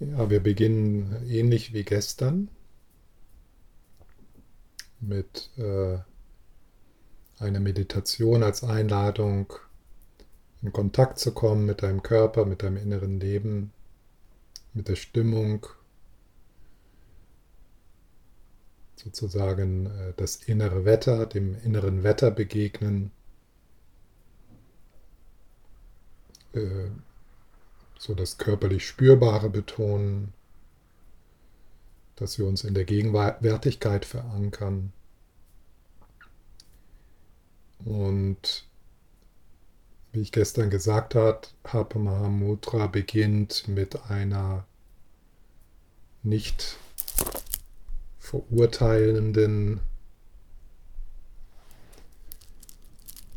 Ja, wir beginnen ähnlich wie gestern mit äh, einer Meditation als Einladung, in Kontakt zu kommen mit deinem Körper, mit deinem inneren Leben, mit der Stimmung, sozusagen äh, das innere Wetter, dem inneren Wetter begegnen. Äh, so das körperlich Spürbare betonen, dass wir uns in der Gegenwärtigkeit verankern. Und wie ich gestern gesagt habe, Mahamudra beginnt mit einer nicht verurteilenden,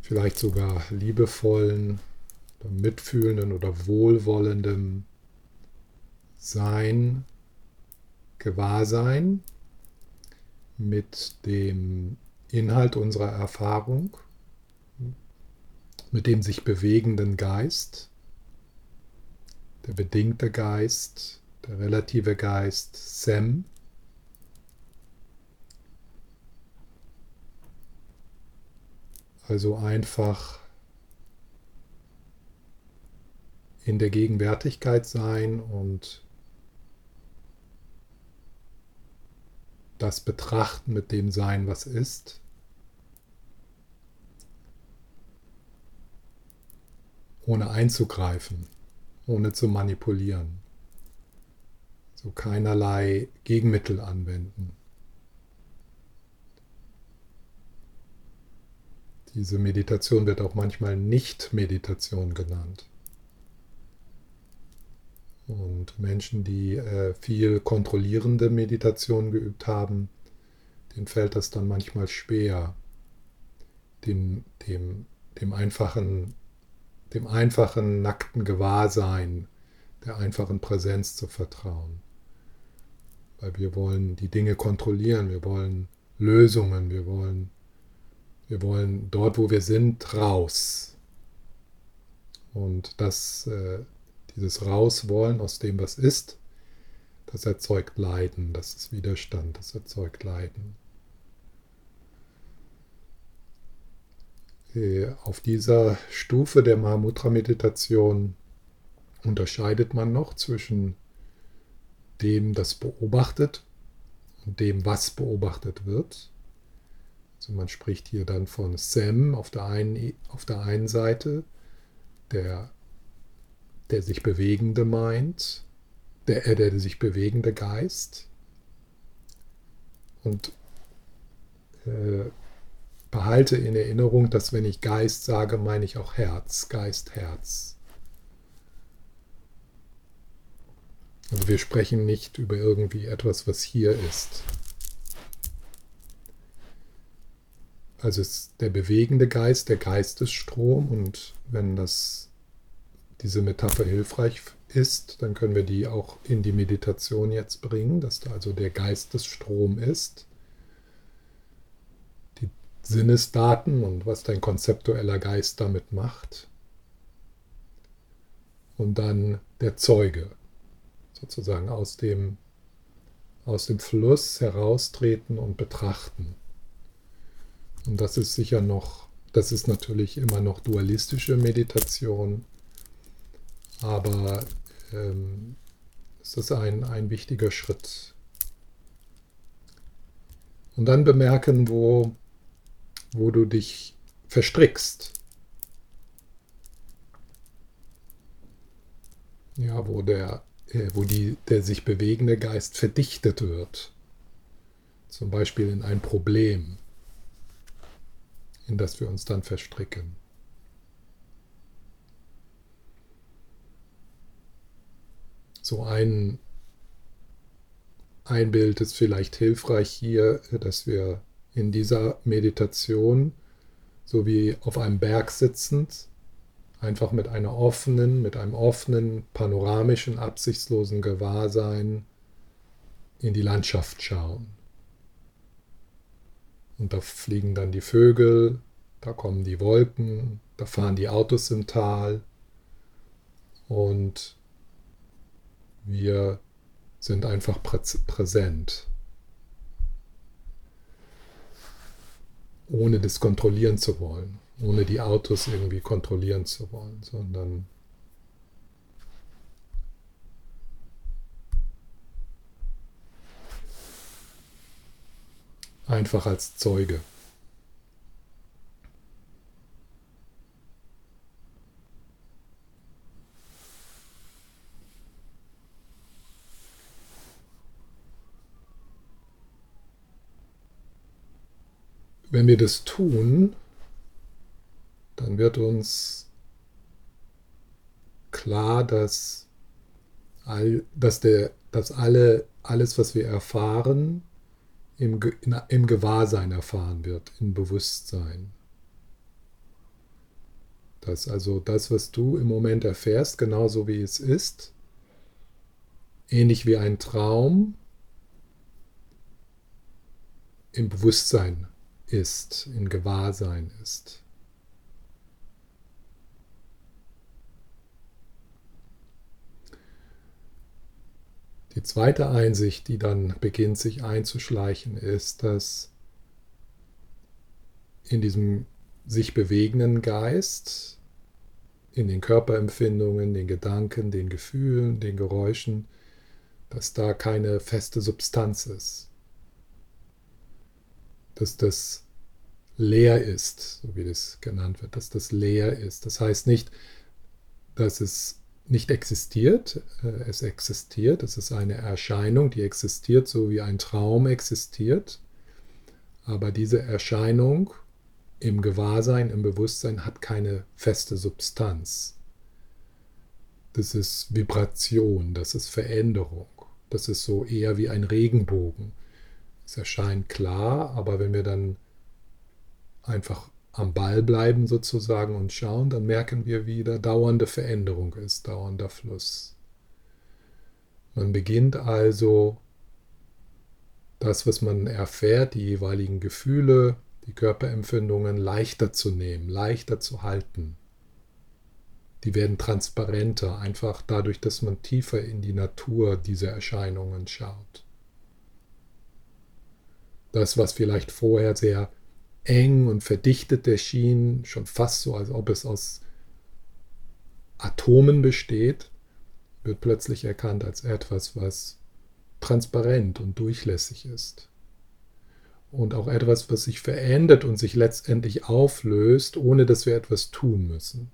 vielleicht sogar liebevollen mitfühlenden oder wohlwollendem Sein, Gewahrsein mit dem Inhalt unserer Erfahrung, mit dem sich bewegenden Geist, der bedingte Geist, der relative Geist Sem, also einfach in der Gegenwärtigkeit sein und das Betrachten mit dem Sein, was ist. Ohne einzugreifen, ohne zu manipulieren. So keinerlei Gegenmittel anwenden. Diese Meditation wird auch manchmal Nicht-Meditation genannt. Und Menschen, die äh, viel kontrollierende Meditation geübt haben, denen fällt das dann manchmal schwer, dem, dem, dem, einfachen, dem einfachen, nackten Gewahrsein, der einfachen Präsenz zu vertrauen. Weil wir wollen die Dinge kontrollieren, wir wollen Lösungen, wir wollen, wir wollen dort, wo wir sind, raus. Und das äh, dieses Rauswollen aus dem, was ist, das erzeugt Leiden, das ist Widerstand, das erzeugt Leiden. Auf dieser Stufe der Mahamudra-Meditation unterscheidet man noch zwischen dem, das beobachtet und dem, was beobachtet wird. Also man spricht hier dann von Sem auf der einen, auf der einen Seite, der der sich bewegende meint, der, äh, der sich bewegende Geist. Und äh, behalte in Erinnerung, dass wenn ich Geist sage, meine ich auch Herz, Geist, Herz. Also wir sprechen nicht über irgendwie etwas, was hier ist. Also ist der bewegende Geist, der Geistesstrom und wenn das diese Metapher hilfreich ist, dann können wir die auch in die Meditation jetzt bringen, dass da also der Geistesstrom ist, die Sinnesdaten und was dein konzeptueller Geist damit macht. Und dann der Zeuge, sozusagen aus dem, aus dem Fluss heraustreten und betrachten. Und das ist sicher noch, das ist natürlich immer noch dualistische Meditation aber ähm, es ist ein, ein wichtiger Schritt. Und dann bemerken, wo, wo du dich verstrickst. Ja, wo der, äh, wo die, der sich bewegende Geist verdichtet wird. Zum Beispiel in ein Problem, in das wir uns dann verstricken. So ein, ein Bild ist vielleicht hilfreich hier, dass wir in dieser Meditation, so wie auf einem Berg sitzend, einfach mit einer offenen, mit einem offenen, panoramischen, absichtslosen Gewahrsein in die Landschaft schauen. Und da fliegen dann die Vögel, da kommen die Wolken, da fahren die Autos im Tal und wir sind einfach präsent, ohne das kontrollieren zu wollen, ohne die Autos irgendwie kontrollieren zu wollen, sondern einfach als Zeuge. Wenn wir das tun, dann wird uns klar, dass, all, dass, der, dass alle, alles, was wir erfahren, im, in, im Gewahrsein erfahren wird, im Bewusstsein. Dass also das, was du im Moment erfährst, genauso wie es ist, ähnlich wie ein Traum, im Bewusstsein ist, in Gewahrsein ist. Die zweite Einsicht, die dann beginnt sich einzuschleichen, ist, dass in diesem sich bewegenden Geist, in den Körperempfindungen, den Gedanken, den Gefühlen, den Geräuschen, dass da keine feste Substanz ist. Dass das leer ist, so wie das genannt wird, dass das leer ist. Das heißt nicht, dass es nicht existiert. Äh, es existiert. Es ist eine Erscheinung, die existiert, so wie ein Traum existiert. Aber diese Erscheinung im Gewahrsein, im Bewusstsein hat keine feste Substanz. Das ist Vibration, das ist Veränderung. Das ist so eher wie ein Regenbogen. Es erscheint klar, aber wenn wir dann einfach am Ball bleiben sozusagen und schauen, dann merken wir wieder, dauernde Veränderung ist, dauernder Fluss. Man beginnt also das, was man erfährt, die jeweiligen Gefühle, die Körperempfindungen leichter zu nehmen, leichter zu halten. Die werden transparenter, einfach dadurch, dass man tiefer in die Natur dieser Erscheinungen schaut. Das, was vielleicht vorher sehr eng und verdichtet erschien, schon fast so, als ob es aus Atomen besteht, wird plötzlich erkannt als etwas, was transparent und durchlässig ist. Und auch etwas, was sich verändert und sich letztendlich auflöst, ohne dass wir etwas tun müssen.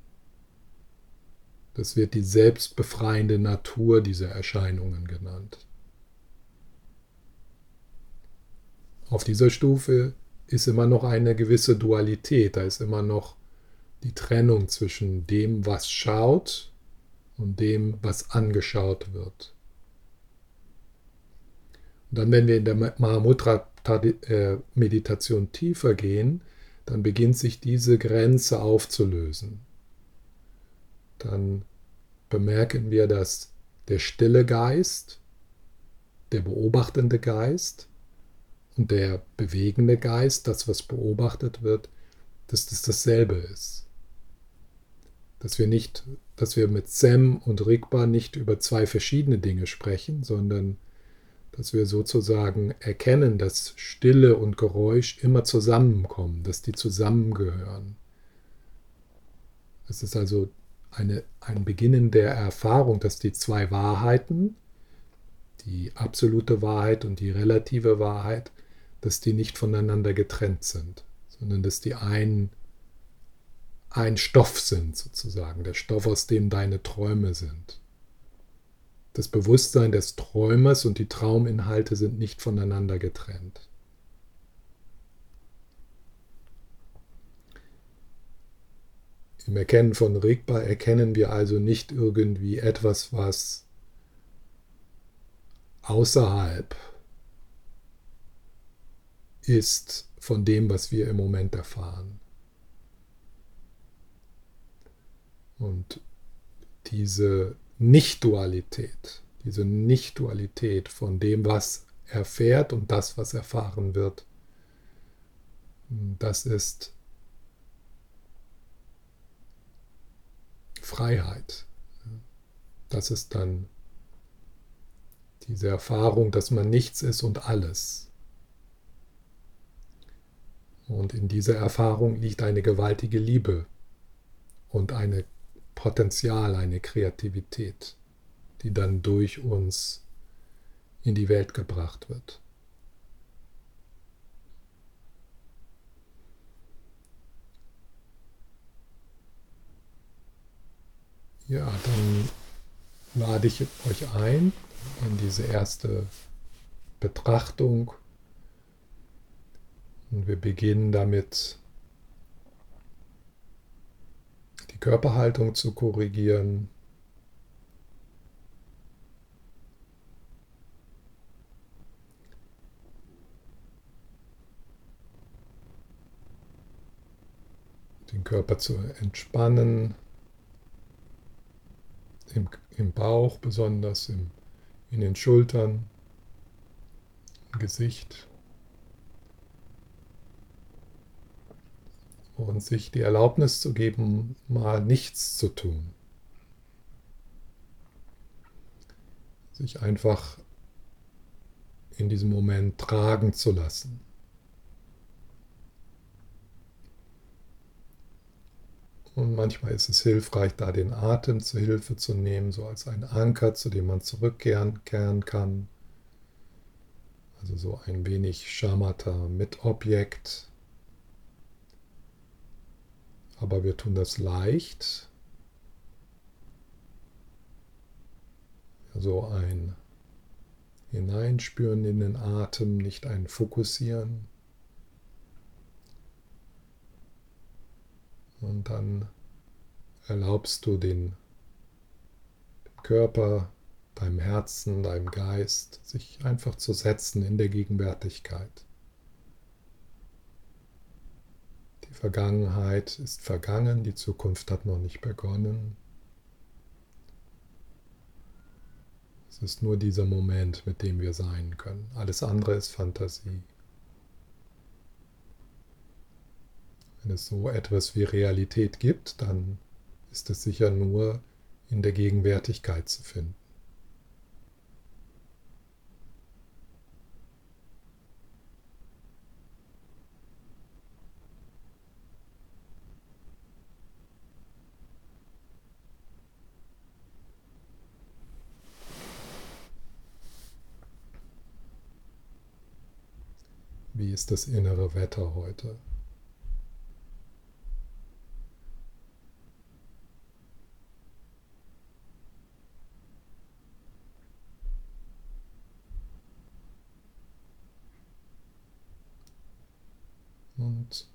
Das wird die selbstbefreiende Natur dieser Erscheinungen genannt. Auf dieser Stufe ist immer noch eine gewisse Dualität, da ist immer noch die Trennung zwischen dem, was schaut und dem, was angeschaut wird. Und dann, wenn wir in der Mahamudra-Meditation tiefer gehen, dann beginnt sich diese Grenze aufzulösen. Dann bemerken wir, dass der stille Geist, der beobachtende Geist, und der bewegende Geist, das, was beobachtet wird, dass das dasselbe ist. Dass wir nicht, dass wir mit Sem und Rigpa nicht über zwei verschiedene Dinge sprechen, sondern dass wir sozusagen erkennen, dass Stille und Geräusch immer zusammenkommen, dass die zusammengehören. Es ist also eine, ein Beginnen der Erfahrung, dass die zwei Wahrheiten, die absolute Wahrheit und die relative Wahrheit, dass die nicht voneinander getrennt sind, sondern dass die ein, ein Stoff sind, sozusagen, der Stoff, aus dem deine Träume sind. Das Bewusstsein des Träumers und die Trauminhalte sind nicht voneinander getrennt. Im Erkennen von Rigpa erkennen wir also nicht irgendwie etwas, was außerhalb ist von dem, was wir im Moment erfahren. Und diese Nicht-Dualität, diese Nicht-Dualität von dem, was erfährt und das, was erfahren wird, das ist Freiheit. Das ist dann Diese Erfahrung, dass man nichts ist und alles. Und in dieser Erfahrung liegt eine gewaltige Liebe und ein Potenzial, eine Kreativität, die dann durch uns in die Welt gebracht wird. Ja, dann lade ich euch ein in diese erste Betrachtung. Und wir beginnen damit, die Körperhaltung zu korrigieren. Den Körper zu entspannen im, im Bauch, besonders im, in den Schultern, im Gesicht. Und sich die Erlaubnis zu geben, mal nichts zu tun. Sich einfach in diesem Moment tragen zu lassen. Und manchmal ist es hilfreich, da den Atem zu Hilfe zu nehmen, so als ein Anker, zu dem man zurückkehren kann. Also so ein wenig Shamatha mit Objekt. Aber wir tun das leicht. So ein Hineinspüren in den Atem, nicht ein Fokussieren. Und dann erlaubst du den, dem Körper, deinem Herzen, deinem Geist, sich einfach zu setzen in der Gegenwärtigkeit. Die Vergangenheit ist vergangen, die Zukunft hat noch nicht begonnen. Es ist nur dieser Moment, mit dem wir sein können. Alles andere ist Fantasie. Wenn es so etwas wie Realität gibt, dann ist es sicher nur in der Gegenwärtigkeit zu finden. Ist das innere Wetter heute? Und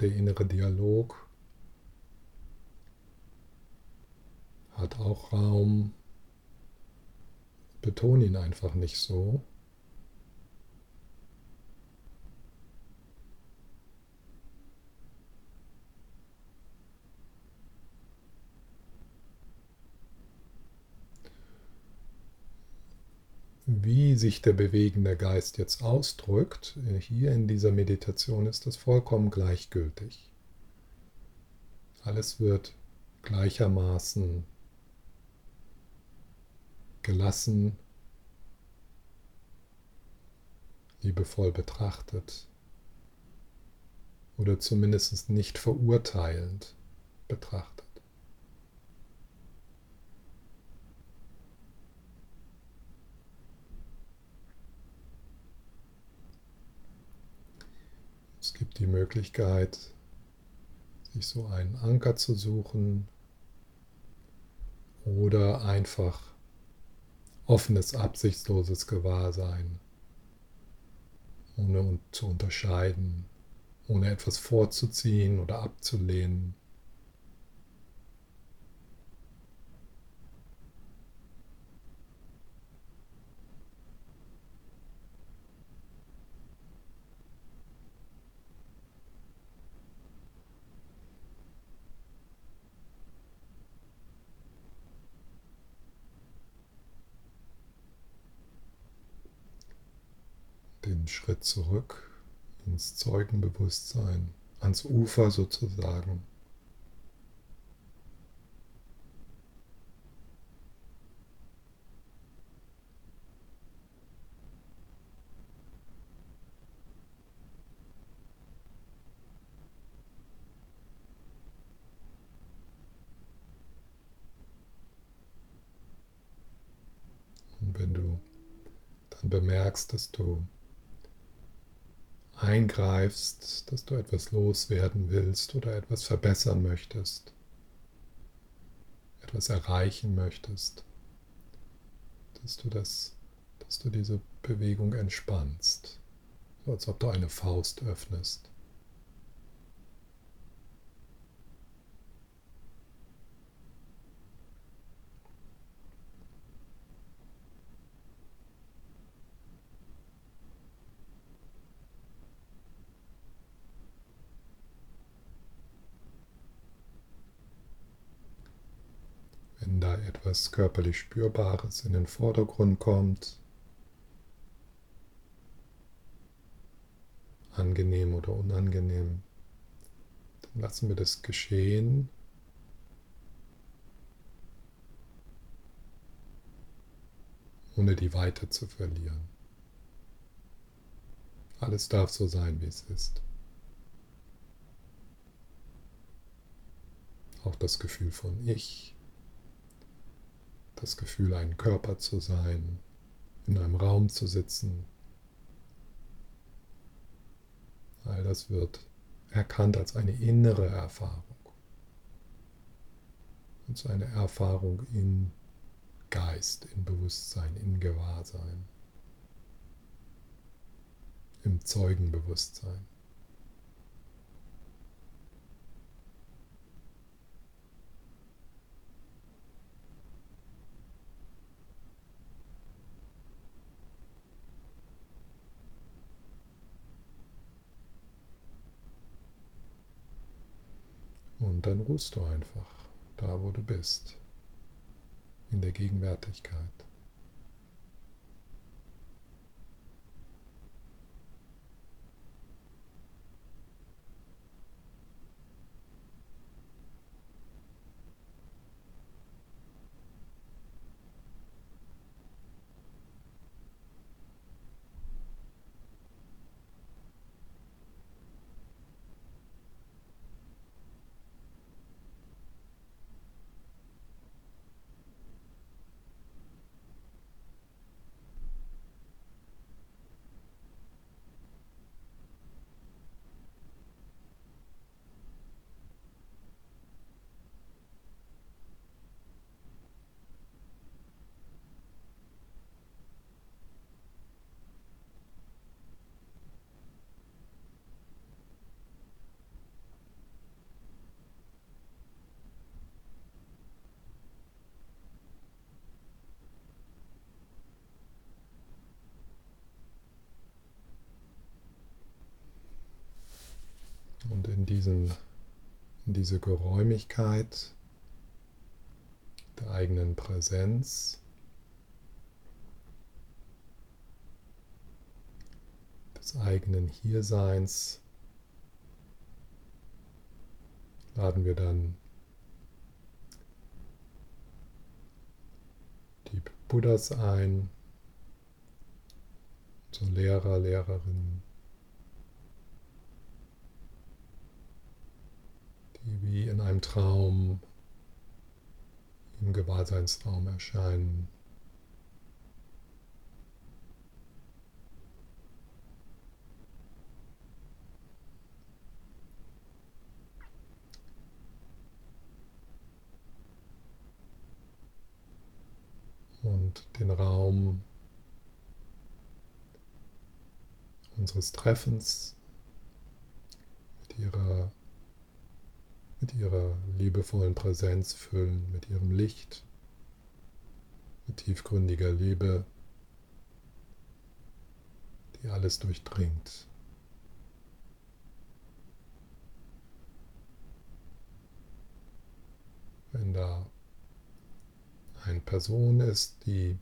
der innere Dialog hat auch Raum. Beton ihn einfach nicht so. Wie sich der bewegende Geist jetzt ausdrückt, äh, hier in dieser Meditation ist das vollkommen gleichgültig. Alles wird gleichermaßen gelassen, liebevoll betrachtet oder zumindest nicht verurteilend betrachtet. Es gibt die Möglichkeit, sich so einen Anker zu suchen oder einfach offenes, absichtsloses Gewahrsein, ohne zu unterscheiden, ohne etwas vorzuziehen oder abzulehnen. Schritt zurück ins Zeugenbewusstsein, ans Ufer sozusagen. Und wenn du dann bemerkst, dass du eingreifst, dass du etwas loswerden willst oder etwas verbessern möchtest, etwas erreichen möchtest, dass du das, dass du diese Bewegung entspannst, so als ob du eine Faust öffnest. Etwas körperlich Spürbares in den Vordergrund kommt, angenehm oder unangenehm, dann lassen wir das geschehen. ohne die Weite zu verlieren. Alles darf so sein, wie es ist. Auch das Gefühl von Ich, das Gefühl, ein Körper zu sein, in einem Raum zu sitzen. All das wird erkannt als eine innere Erfahrung. Als eine Erfahrung in Geist, in Bewusstsein, in Gewahrsein, im Zeugenbewusstsein. Und dann ruhst du einfach da, wo du bist, in der Gegenwärtigkeit. Und in, diesen, in diese Geräumigkeit der eigenen Präsenz. Des eigenen Hierseins laden wir dann die Buddhas ein, unsere Lehrer, Lehrerinnen, die wie in einem Traum im Gewahrseinsraum erscheinen. Und den Raum unseres Treffens mit ihrer mit ihrer liebevollen Präsenz füllen, mit ihrem Licht, mit tiefgründiger Liebe, die alles durchdringt. Wenn da eine Person ist, die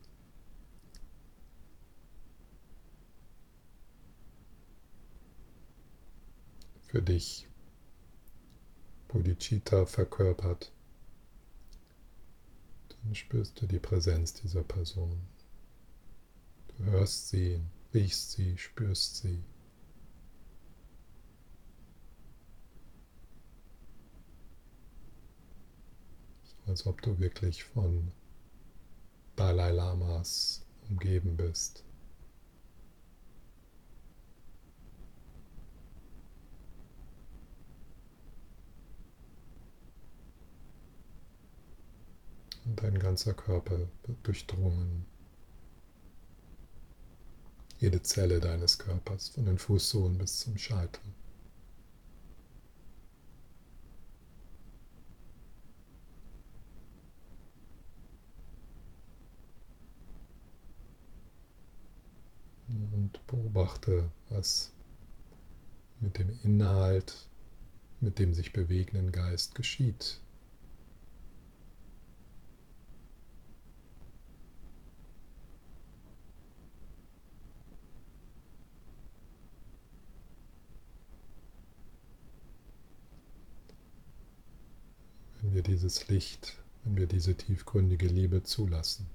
für dich Bodhicitta verkörpert, dann spürst du die Präsenz dieser Person. Du hörst sie, riechst sie, spürst sie. So als ob du wirklich von Dalai Lamas umgeben umgeben bist. Und dein ganzer Körper wird durchdrungen. Jede Zelle deines Körpers, von den Fußsohlen bis zum Scheitel. Und beobachte, was mit dem Inhalt, mit dem sich bewegenden Geist geschieht. wenn wir dieses Licht, wenn wir diese tiefgründige Liebe zulassen.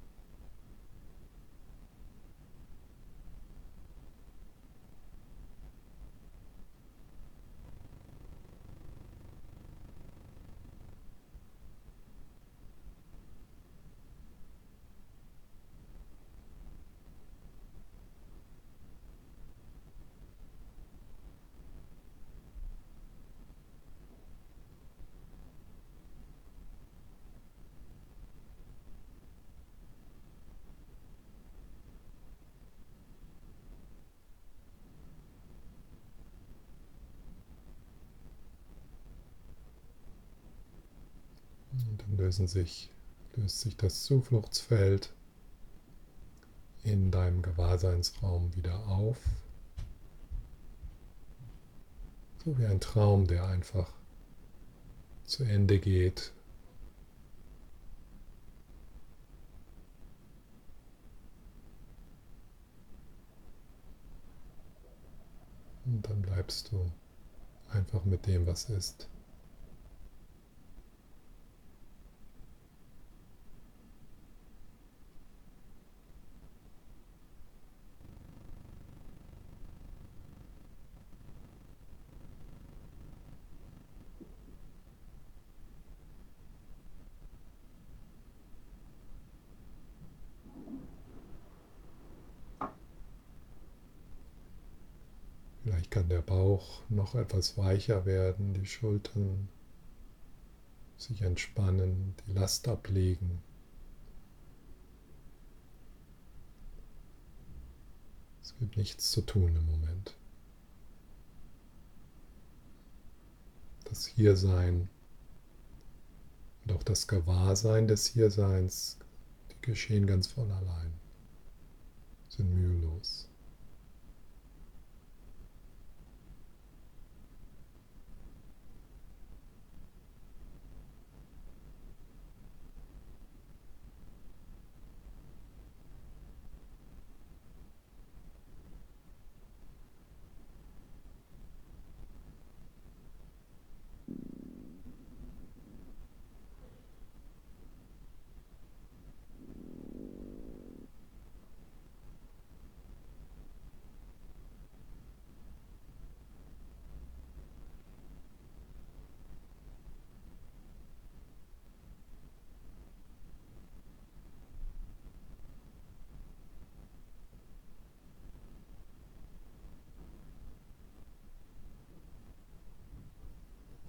Und dann lösen sich, löst sich das Zufluchtsfeld in deinem Gewahrseinsraum wieder auf. So wie ein Traum, der einfach zu Ende geht. Und dann bleibst du einfach mit dem, was ist. Vielleicht kann der Bauch noch etwas weicher werden, die Schultern sich entspannen, die Last ablegen. Es gibt nichts zu tun im Moment. Das Hiersein und auch das Gewahrsein des Hierseins, die geschehen ganz von allein, sind mühelos.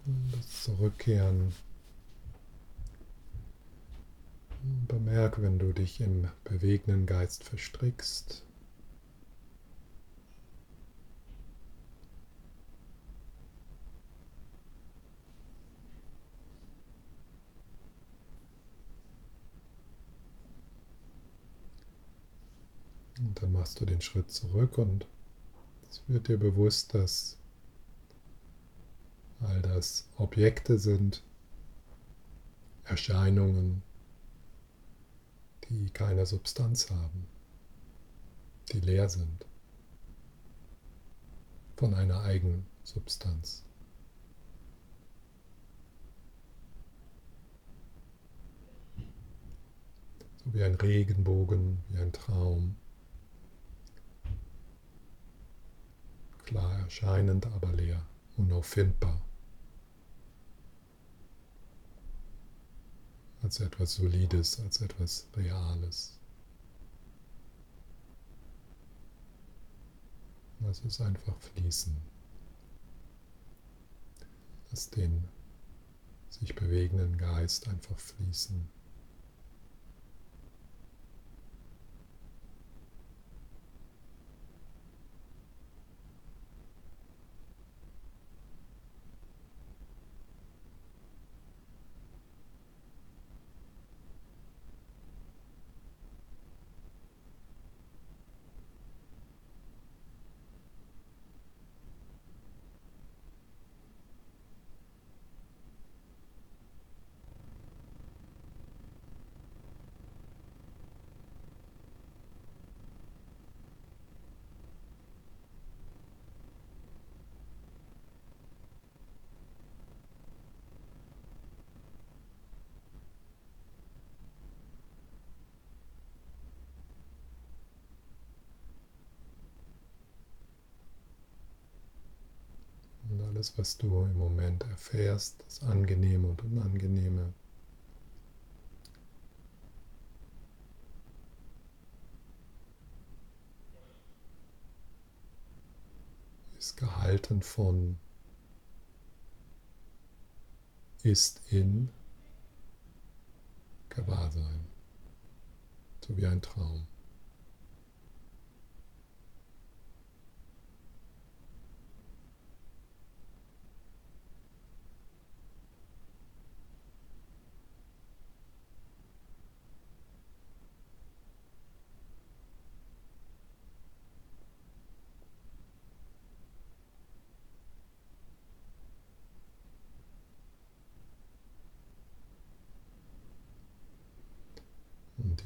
Das Zurückkehren. Bemerk, wenn du dich im bewegenden Geist verstrickst. Und dann machst du den Schritt zurück und es wird dir bewusst, dass weil das Objekte sind, Erscheinungen, die keine Substanz haben, die leer sind von einer eigenen Substanz. So wie ein Regenbogen, wie ein Traum. Klar erscheinend, aber leer, unauffindbar. als etwas Solides, als etwas Reales. Lass es einfach fließen. Lass den sich bewegenden Geist einfach fließen. Alles, was du im Moment erfährst, das Angenehme und Unangenehme. Ist gehalten von, ist in Gewahrsein, so wie ein Traum.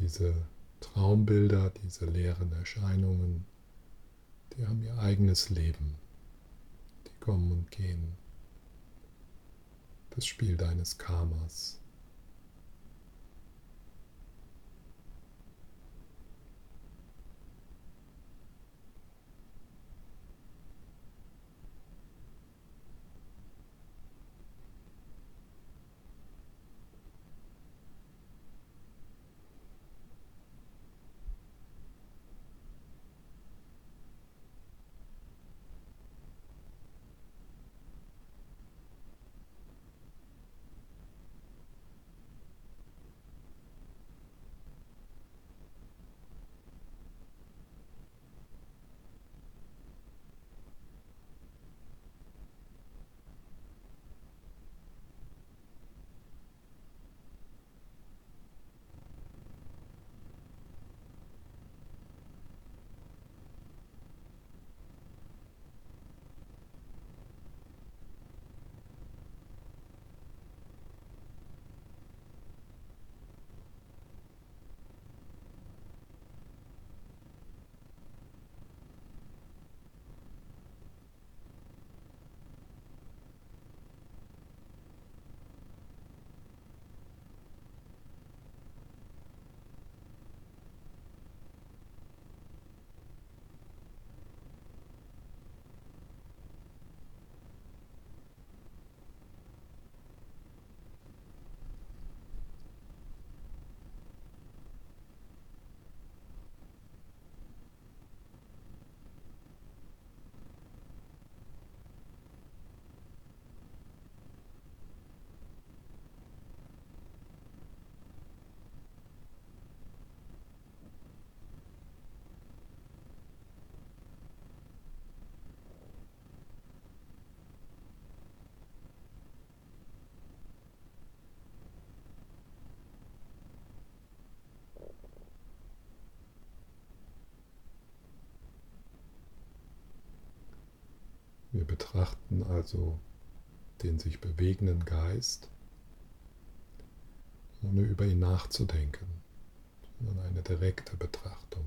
Diese Traumbilder, diese leeren Erscheinungen, die haben ihr eigenes Leben. Die kommen und gehen. Das Spiel deines Karmas. Betrachten also den sich bewegenden Geist, ohne über ihn nachzudenken, sondern eine direkte Betrachtung.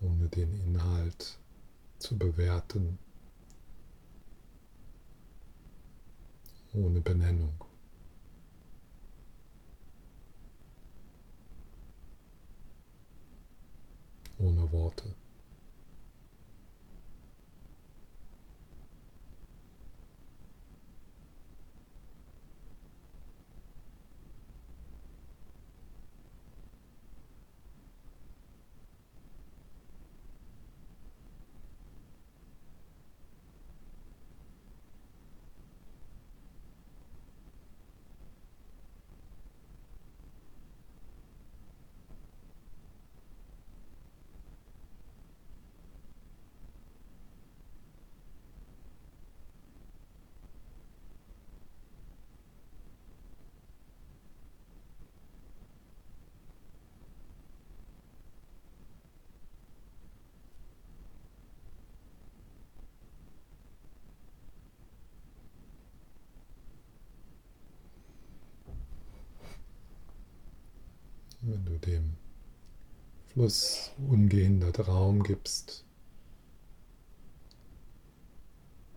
ohne den Inhalt zu bewerten ohne Benennung. Ohne Worte. Wenn du dem Fluss ungehindert Raum gibst,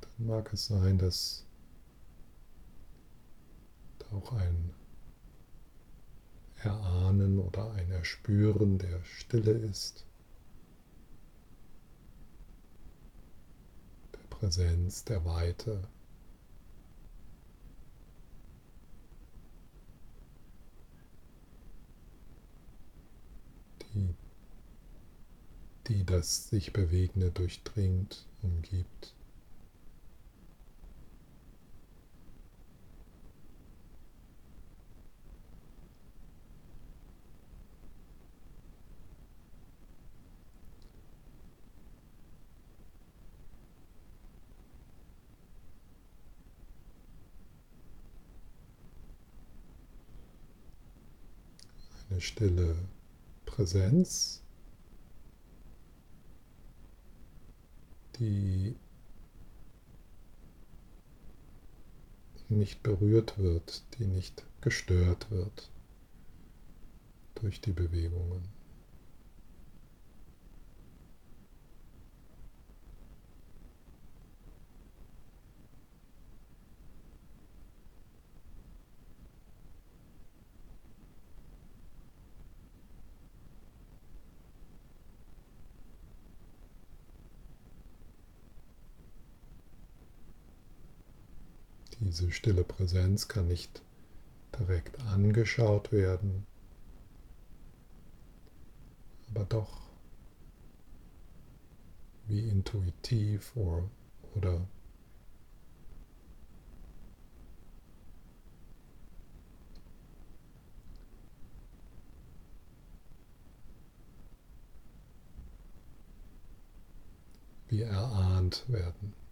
dann mag es sein, dass da auch ein Erahnen oder ein Erspüren der Stille ist, der Präsenz, der Weite. Die, die das sich Bewegende durchdringt, umgibt. eine stille Präsenz, die nicht berührt wird, die nicht gestört wird durch die Bewegungen. Diese stille Präsenz kann nicht direkt angeschaut werden, aber doch wie intuitiv oder, oder wie erahnt werden.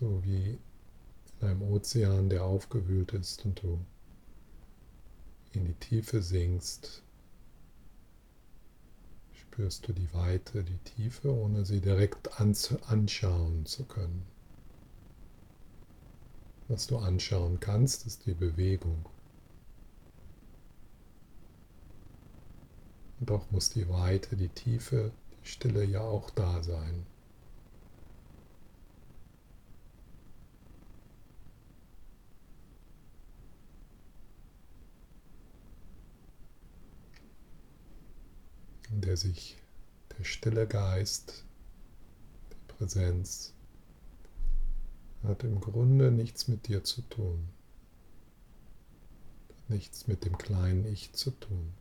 So wie in einem Ozean, der aufgewühlt ist und du in die Tiefe sinkst, spürst du die Weite, die Tiefe, ohne sie direkt anschauen zu können. Was du anschauen kannst, ist die Bewegung. Und doch muss die Weite, die Tiefe, die Stille ja auch da sein. In der sich der stille Geist, die Präsenz, hat im Grunde nichts mit dir zu tun, nichts mit dem kleinen Ich zu tun.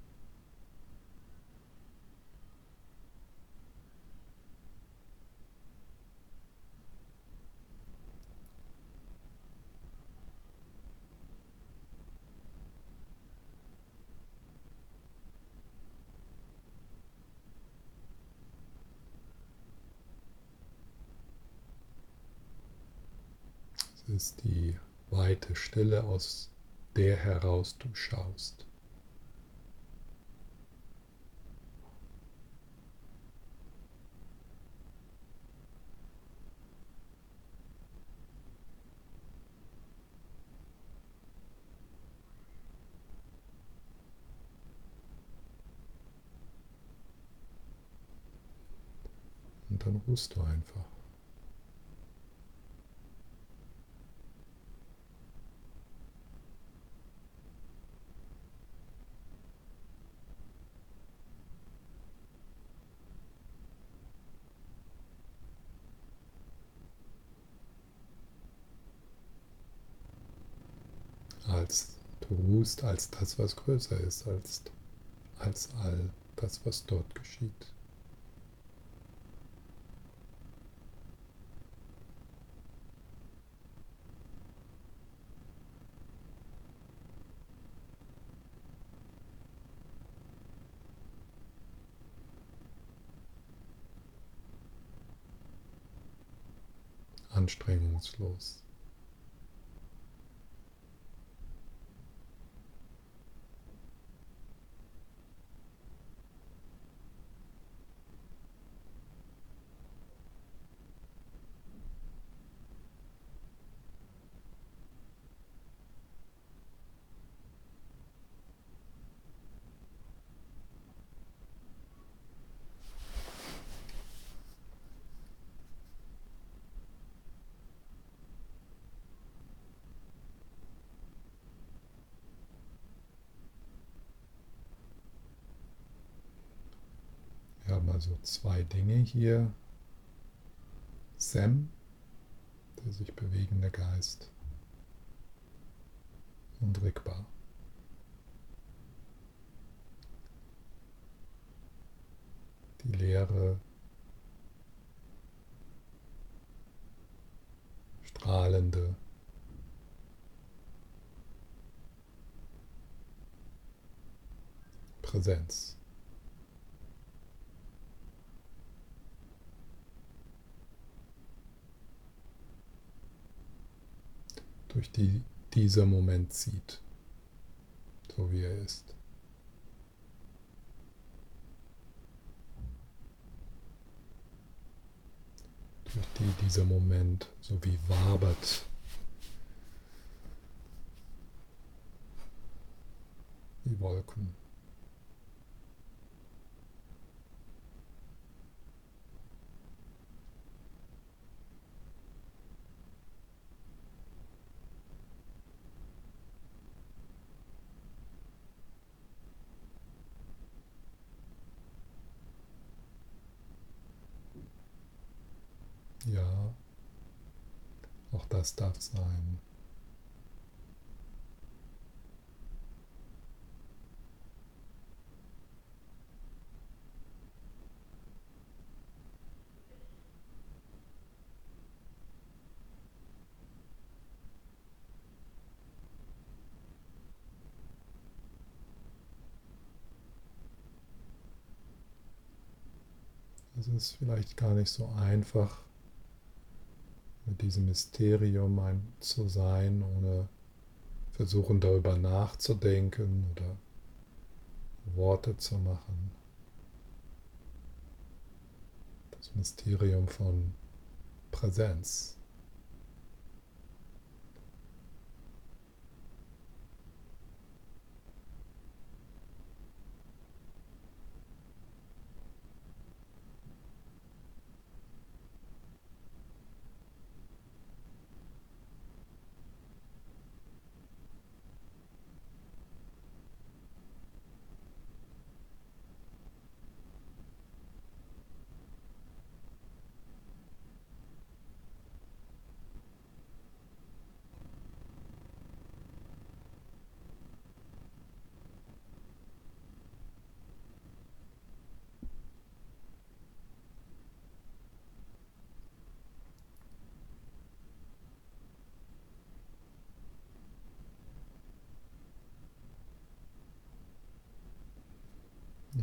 Ist die weite Stille, aus der heraus du schaust. Und dann ruhst du einfach. als ruhst, als das, was größer ist, als, als all das, was dort geschieht. anstrengungslos. Haben also zwei Dinge hier. Sem, der sich bewegende Geist, und Rigpa. Die leere, strahlende Präsenz. Durch die dieser Moment zieht, so wie er ist. Durch die dieser Moment so wie wabert. Wie Wolken. Ja, auch das darf sein. Es ist vielleicht gar nicht so einfach, mit diesem Mysterium ein zu sein, ohne versuchen darüber nachzudenken oder Worte zu machen. Das Mysterium von Präsenz.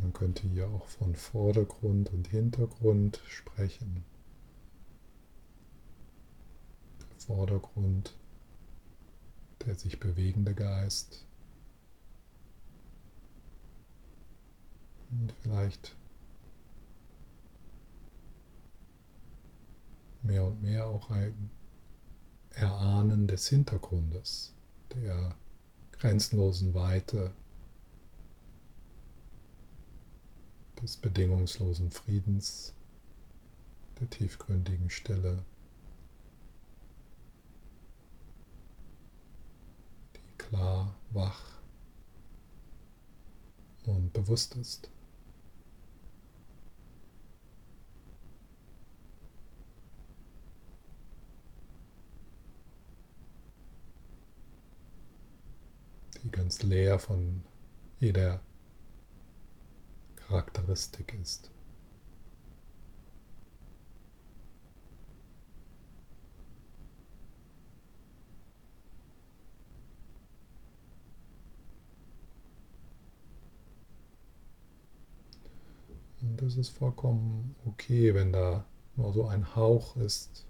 Man könnte hier auch von Vordergrund und Hintergrund sprechen. Der Vordergrund, der sich bewegende Geist. Und vielleicht mehr und mehr auch ein Erahnen des Hintergrundes, der grenzenlosen Weite des bedingungslosen Friedens, der tiefgründigen Stille, die klar, wach und bewusst ist. die ganz leer von jeder Charakteristik ist. Und das ist vollkommen okay, wenn da nur so ein Hauch ist.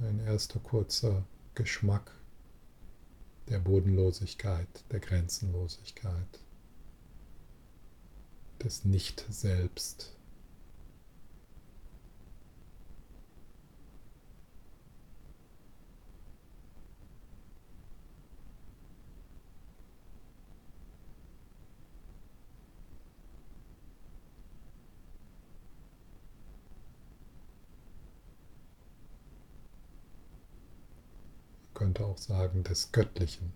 Ein erster kurzer Geschmack der Bodenlosigkeit, der Grenzenlosigkeit, des Nicht-Selbst. auch sagen, des Göttlichen.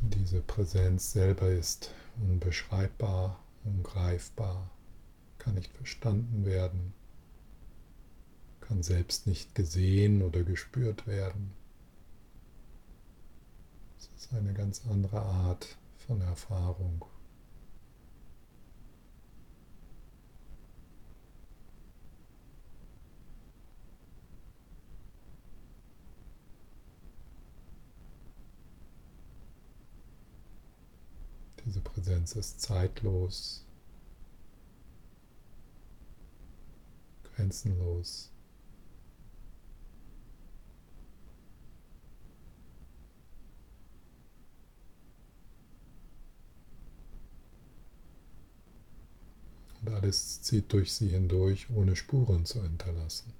diese Präsenz selber ist unbeschreibbar, ungreifbar, kann nicht verstanden werden, kann selbst nicht gesehen oder gespürt werden. Es ist eine ganz andere Art von Erfahrung. Diese Präsenz ist zeitlos, grenzenlos. Alles zieht durch sie hindurch, ohne Spuren zu hinterlassen.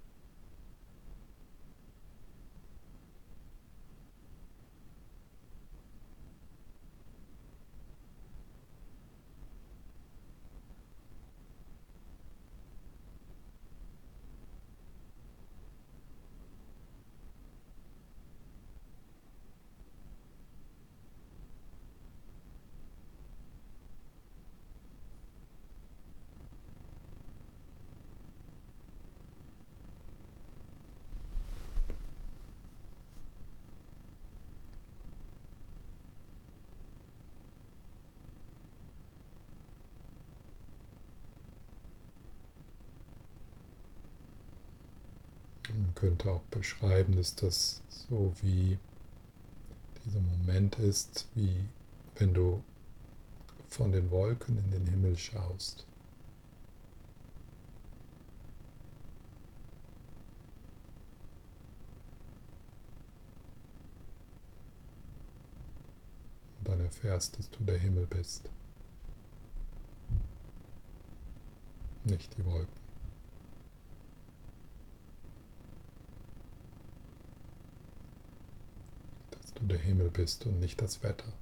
Man könnte auch beschreiben, dass das so wie dieser Moment ist, wie wenn du von den Wolken in den Himmel schaust. Und dann erfährst, dass du der Himmel bist, nicht die Wolken. Du der Himmel bist und nicht das Wetter.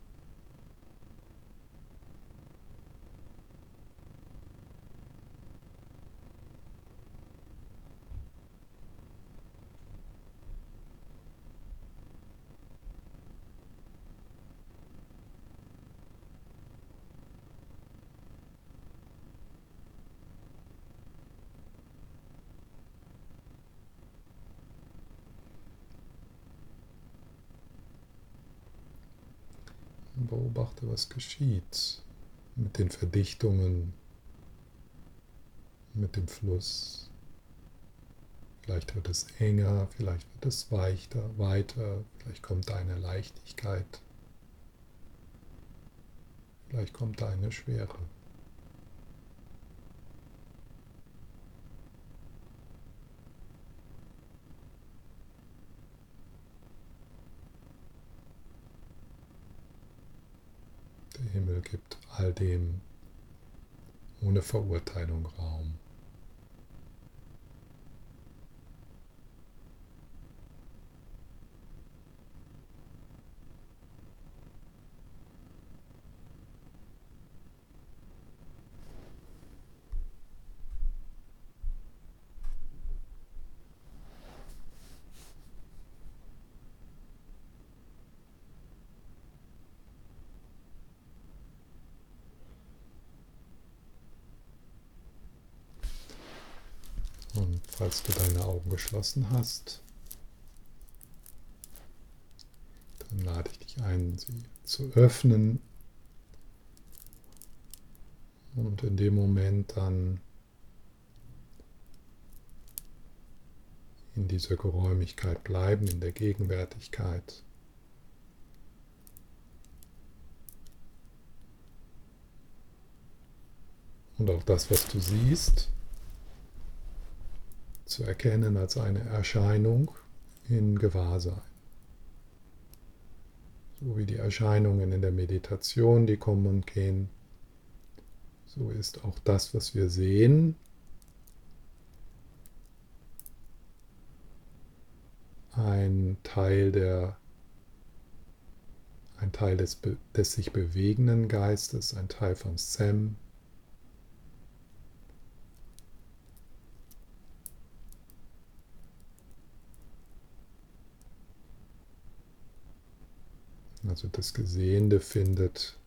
Beobachte, was geschieht mit den Verdichtungen, mit dem Fluss. Vielleicht wird es enger, vielleicht wird es weicher, weiter, vielleicht kommt da eine Leichtigkeit, vielleicht kommt da eine Schwere. Himmel gibt all dem ohne Verurteilung Raum. falls du deine Augen geschlossen hast, dann lade ich dich ein, sie zu öffnen und in dem Moment dann in dieser Geräumigkeit bleiben, in der Gegenwärtigkeit. Und auch das, was du siehst, zu erkennen als eine Erscheinung in Gewahrsein. So wie die Erscheinungen in der Meditation, die kommen und gehen, so ist auch das, was wir sehen, ein Teil der ein Teil des, des sich bewegenden Geistes, ein Teil von Sam, Also das Gesehende findet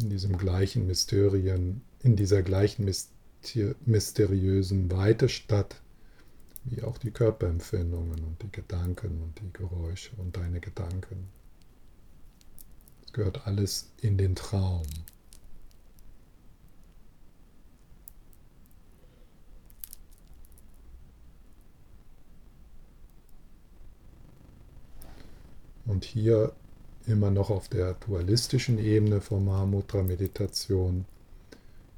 in diesem gleichen Mysterien, in dieser gleichen mysteriösen Weite statt, wie auch die Körperempfindungen und die Gedanken und die Geräusche und deine Gedanken. Es gehört alles in den Traum. Und hier immer noch auf der dualistischen Ebene von Mahamudra-Meditation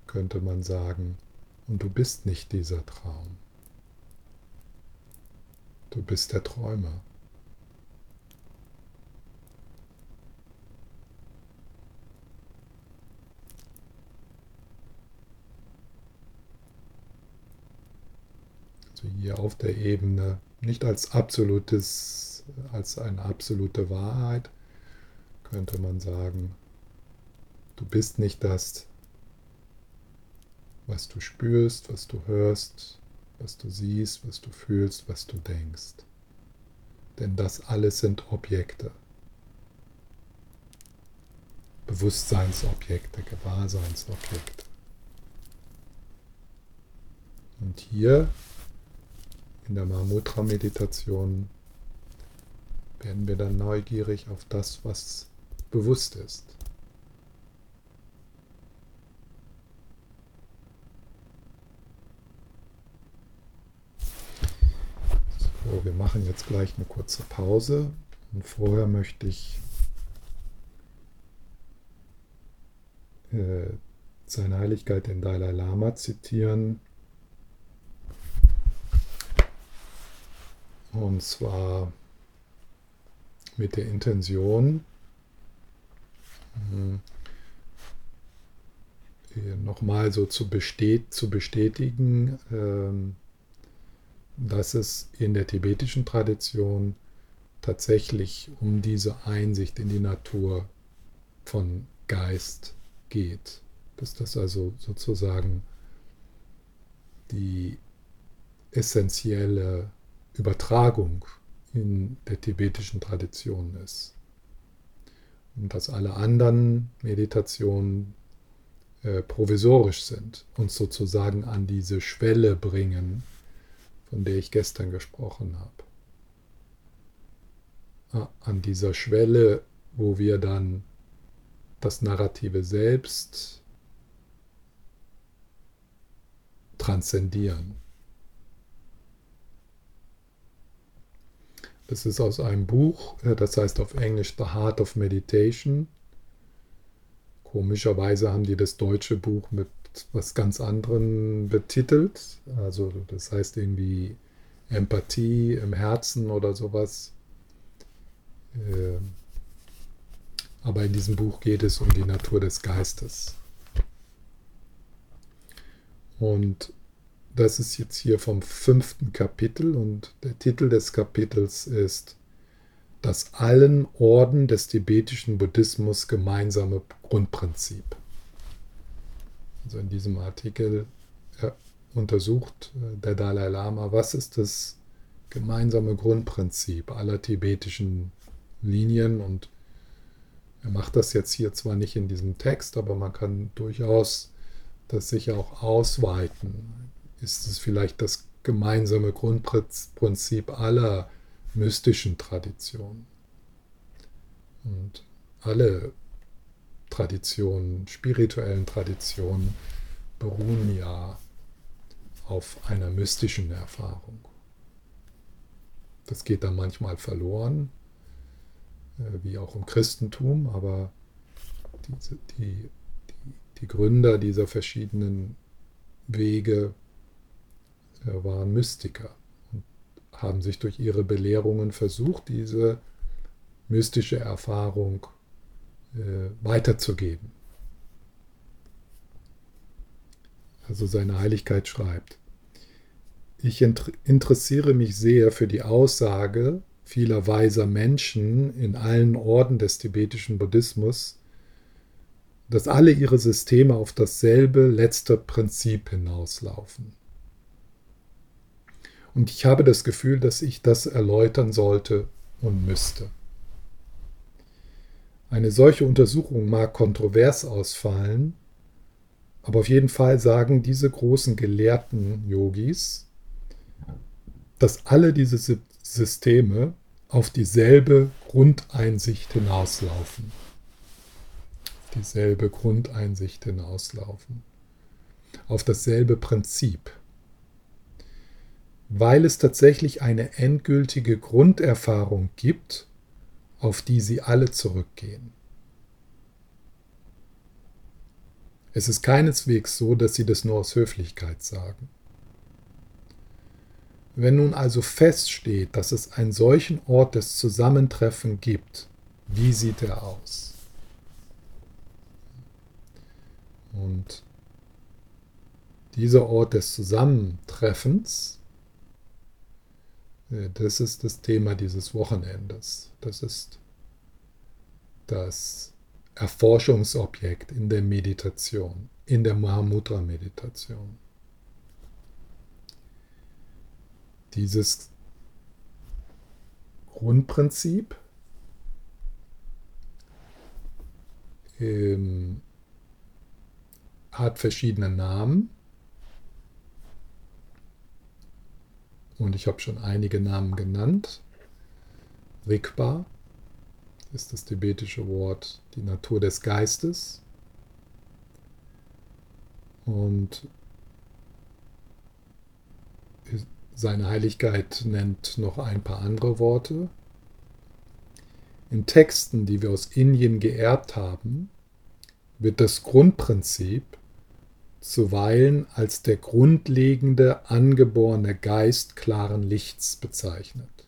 könnte man sagen, und du bist nicht dieser Traum. Du bist der Träumer. Also hier auf der Ebene nicht als absolutes, als eine absolute Wahrheit, könnte man sagen, du bist nicht das, was du spürst, was du hörst, was du siehst, was du fühlst, was du denkst. Denn das alles sind Objekte. Bewusstseinsobjekte, Gewahrseinsobjekte. Und hier in der Mahamudra-Meditation werden wir dann neugierig auf das, was bewusst ist. So, wir machen jetzt gleich eine kurze Pause und vorher möchte ich äh, seine Heiligkeit den Dalai Lama zitieren. Und zwar mit der Intention, nochmal so zu, bestät, zu bestätigen, äh, dass es in der tibetischen Tradition tatsächlich um diese Einsicht in die Natur von Geist geht. Dass das also sozusagen die essentielle Übertragung in der tibetischen Tradition ist. Und dass alle anderen Meditationen äh, provisorisch sind, uns sozusagen an diese Schwelle bringen, von der ich gestern gesprochen habe. Ah, an dieser Schwelle, wo wir dann das narrative Selbst transzendieren. Das ist aus einem Buch, äh, das heißt auf Englisch The Heart of Meditation. Komischerweise haben die das deutsche Buch mit was ganz anderem betitelt. Also das heißt irgendwie Empathie im Herzen oder sowas. Ähm, aber in diesem Buch geht es um die Natur des Geistes. Und das ist jetzt hier vom fünften Kapitel und der Titel des Kapitels ist Das allen Orden des tibetischen Buddhismus gemeinsame Grundprinzip. Also in diesem Artikel untersucht äh, der Dalai Lama, was ist das gemeinsame Grundprinzip aller tibetischen Linien und er macht das jetzt hier zwar nicht in diesem Text, aber man kann durchaus das sicher auch ausweiten. Ist es vielleicht das gemeinsame Grundprinzip aller mystischen Traditionen? Und alle Traditionen, spirituellen Traditionen beruhen ja auf einer mystischen Erfahrung. Das geht dann manchmal verloren, äh, wie auch im Christentum, aber die, die, die, Gründer dieser verschiedenen Wege waren Mystiker und haben sich durch ihre Belehrungen versucht, diese mystische Erfahrung äh, weiterzugeben. Also seine Heiligkeit schreibt, ich interessiere mich sehr für die Aussage vieler weiser Menschen in allen Orden des tibetischen Buddhismus, dass alle ihre Systeme auf dasselbe letzte Prinzip hinauslaufen. Und ich habe das Gefühl, dass ich das erläutern sollte und müsste. Eine solche Untersuchung mag kontrovers ausfallen, aber auf jeden Fall sagen diese großen gelehrten Yogis, dass alle diese Systeme auf dieselbe Grundeinsicht hinauslaufen. Dieselbe Grundeinsicht hinauslaufen. Auf dasselbe Prinzip. Weil es tatsächlich eine endgültige Grunderfahrung gibt, auf die sie alle zurückgehen. Es ist keineswegs so, dass sie das nur aus Höflichkeit sagen. Wenn nun also feststeht, dass es einen solchen Ort des Zusammentreffens gibt, wie sieht er aus? Und dieser Ort des Zusammentreffens, das ist das Thema dieses Wochenendes. Das ist das Erforschungsobjekt in der Meditation, in der Mahamudra-Meditation. Dieses Grundprinzip ähm, hat verschiedene Namen. Und ich habe schon einige Namen genannt. Rigpa, ist das tibetische Wort die Natur des Geistes. Und seine Heiligkeit nennt noch ein paar andere Worte. In Texten, die wir aus Indien geerbt haben, wird das Grundprinzip zuweilen als der grundlegende angeborene Geist klaren Lichts bezeichnet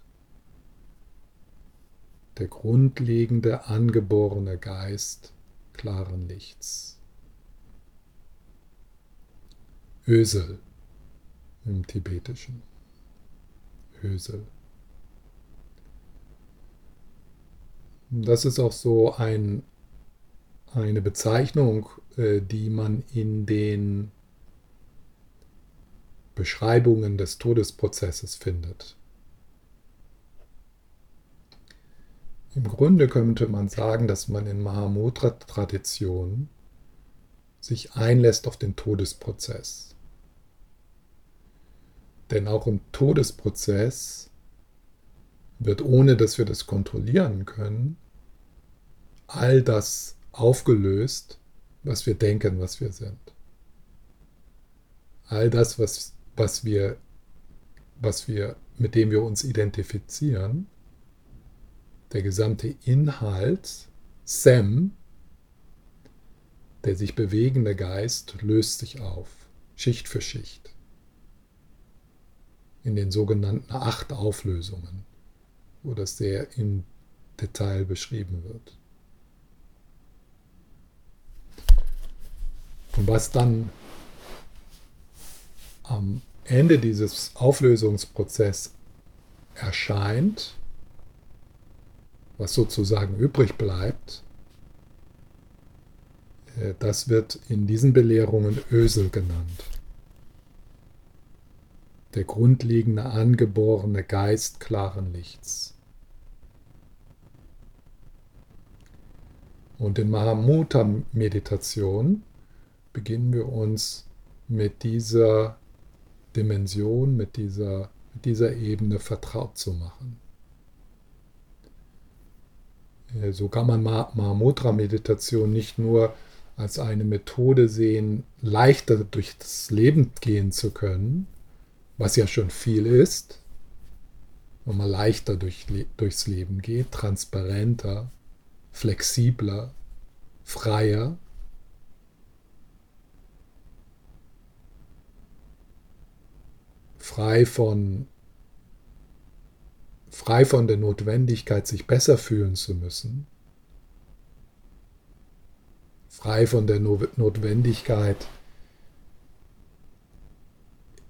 der grundlegende angeborene Geist klaren Lichts. Ösel im Tibetischen. Ösel. Das ist auch so ein, eine Bezeichnung, äh, die man in den Beschreibungen des Todesprozesses findet. Im Grunde könnte man sagen, dass man in Mahamudra-Tradition sich einlässt auf den Todesprozess. Denn auch im Todesprozess wird, ohne dass wir das kontrollieren können, all das aufgelöst, was wir denken, was wir sind. All das, was, was wir, was wir, mit dem wir uns identifizieren, der gesamte Inhalt, Sam, der sich bewegende Geist, löst sich auf, Schicht für Schicht, in den sogenannten acht Auflösungen, wo das sehr im Detail beschrieben wird. Und was dann am Ende dieses Auflösungsprozesses erscheint, was sozusagen übrig bleibt, äh, das wird in diesen Belehrungen Ösel genannt. Der grundlegende angeborene Geist klaren Lichts. Und in Mahamudra-Meditation beginnen wir uns mit dieser Dimension, mit dieser, mit dieser Ebene vertraut zu machen. So kann man Mahamudra-Meditation nicht nur als eine Methode sehen, leichter durch das Leben gehen zu können, was ja schon viel ist, wenn man leichter durch, durchs Leben geht, transparenter, flexibler, freier. Frei von frei von der Notwendigkeit, sich besser fühlen zu müssen, frei von der Notwendigkeit,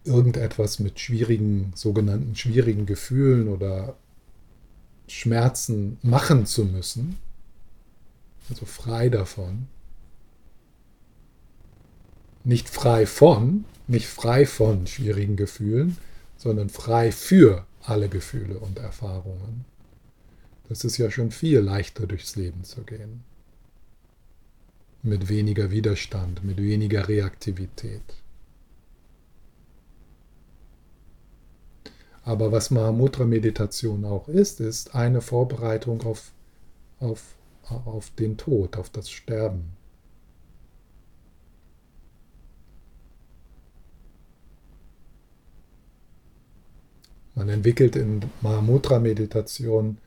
irgendetwas mit schwierigen, sogenannten schwierigen Gefühlen oder Schmerzen machen zu müssen, also frei davon, nicht frei von, nicht frei von schwierigen Gefühlen, sondern frei für alle Gefühle und Erfahrungen. Das ist ja schon viel leichter durchs Leben zu gehen. Mit weniger Widerstand, mit weniger Reaktivität. Aber was Mahamudra-Meditation auch ist, ist eine Vorbereitung auf, auf, auf den Tod, auf das Sterben. Man entwickelt in Mahamudra-Meditation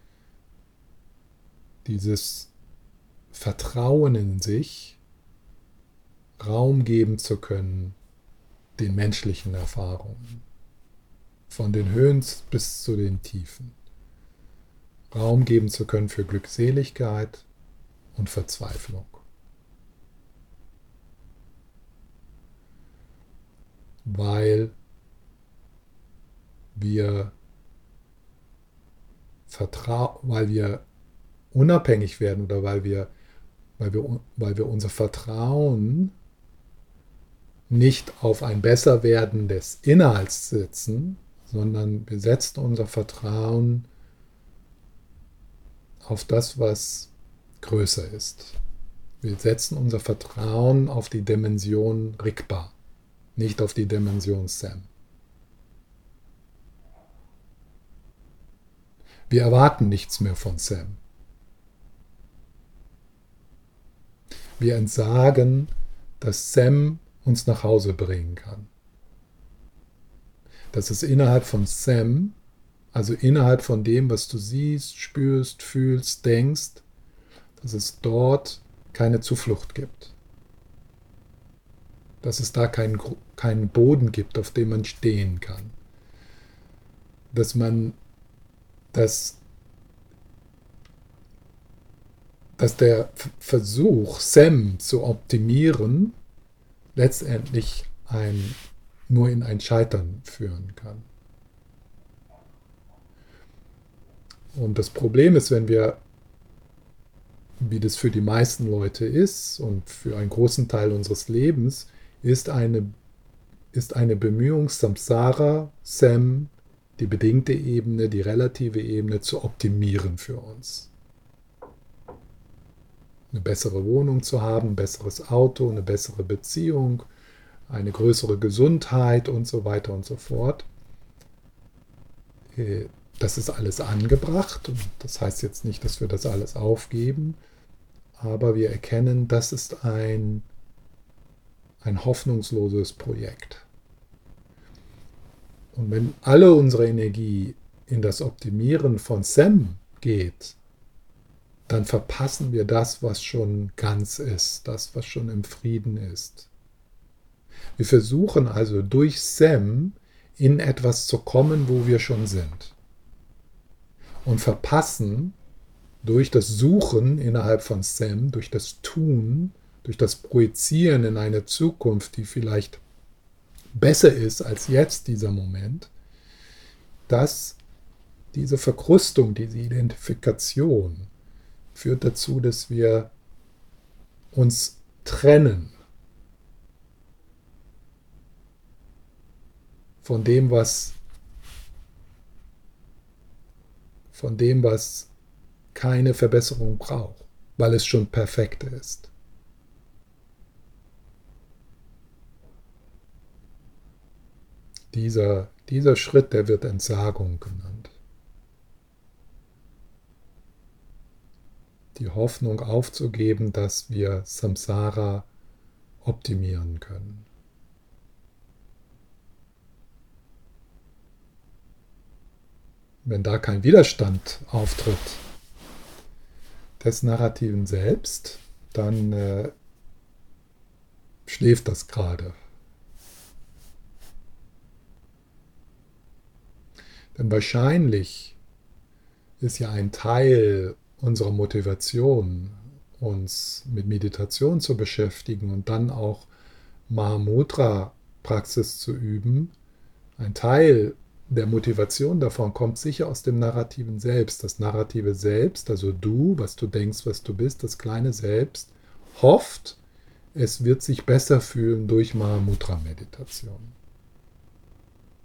dieses Vertrauen in sich, Raum geben zu können den menschlichen Erfahrungen von den Höhen bis zu den Tiefen. Raum geben zu können für Glückseligkeit und Verzweiflung. Weil wir vertrauen, weil wir unabhängig werden oder weil wir, weil wir, weil wir unser Vertrauen nicht auf ein Besserwerden des Inhalts setzen, sondern wir setzen unser Vertrauen auf das, was größer ist. Wir setzen unser Vertrauen auf die Dimension Rikpa, nicht auf die Dimension Sam. Wir erwarten nichts mehr von Sam. Wir entsagen, dass Sam uns nach Hause bringen kann dass es innerhalb von Sam, also innerhalb von dem, was du siehst, spürst, fühlst, denkst, dass es dort keine Zuflucht gibt. Dass es da keinen, keinen Boden gibt, auf dem man stehen kann. Dass man, dass, dass der Versuch, Sam zu optimieren, letztendlich ein nur in ein Scheitern führen kann. Und das Problem ist, wenn wir, wie das für die meisten Leute ist und für einen großen Teil unseres Lebens, ist eine, ist eine Bemühung, Samsara, Sam, die bedingte Ebene, die relative Ebene zu optimieren für uns. Eine bessere Wohnung zu haben, ein besseres Auto, eine bessere Beziehung, eine größere Gesundheit und so weiter und so fort. Äh, das ist alles angebracht das heißt jetzt nicht, dass wir das alles aufgeben, aber wir erkennen, das ist ein, ein hoffnungsloses Projekt. Und wenn alle unsere Energie in das Optimieren von SEM geht, dann verpassen wir das, was schon ganz ist, das, was schon im Frieden ist. Wir versuchen also durch Sam in etwas zu kommen, wo wir schon sind. Und verpassen durch das Suchen innerhalb von Sam, durch das Tun, durch das Projizieren in eine Zukunft, die vielleicht besser ist als jetzt dieser Moment, dass diese Verkrustung, diese Identifikation führt dazu, dass wir uns trennen von dem, was von dem, was keine Verbesserung braucht, weil es schon perfekt ist. Dieser, dieser Schritt, der wird Entsagung genannt. Die Hoffnung aufzugeben, dass wir Samsara optimieren können. wenn da kein Widerstand auftritt des Narrativen selbst, dann äh, schläft das gerade. Denn wahrscheinlich ist ja ein Teil unserer Motivation, uns mit Meditation zu beschäftigen und dann auch Mahamudra-Praxis zu üben, ein Teil der Motivation davon kommt sicher aus dem Narrativen selbst. Das Narrative selbst, also du, was du denkst, was du bist, das kleine Selbst, hofft, es wird sich besser fühlen durch Mahamudra-Meditation.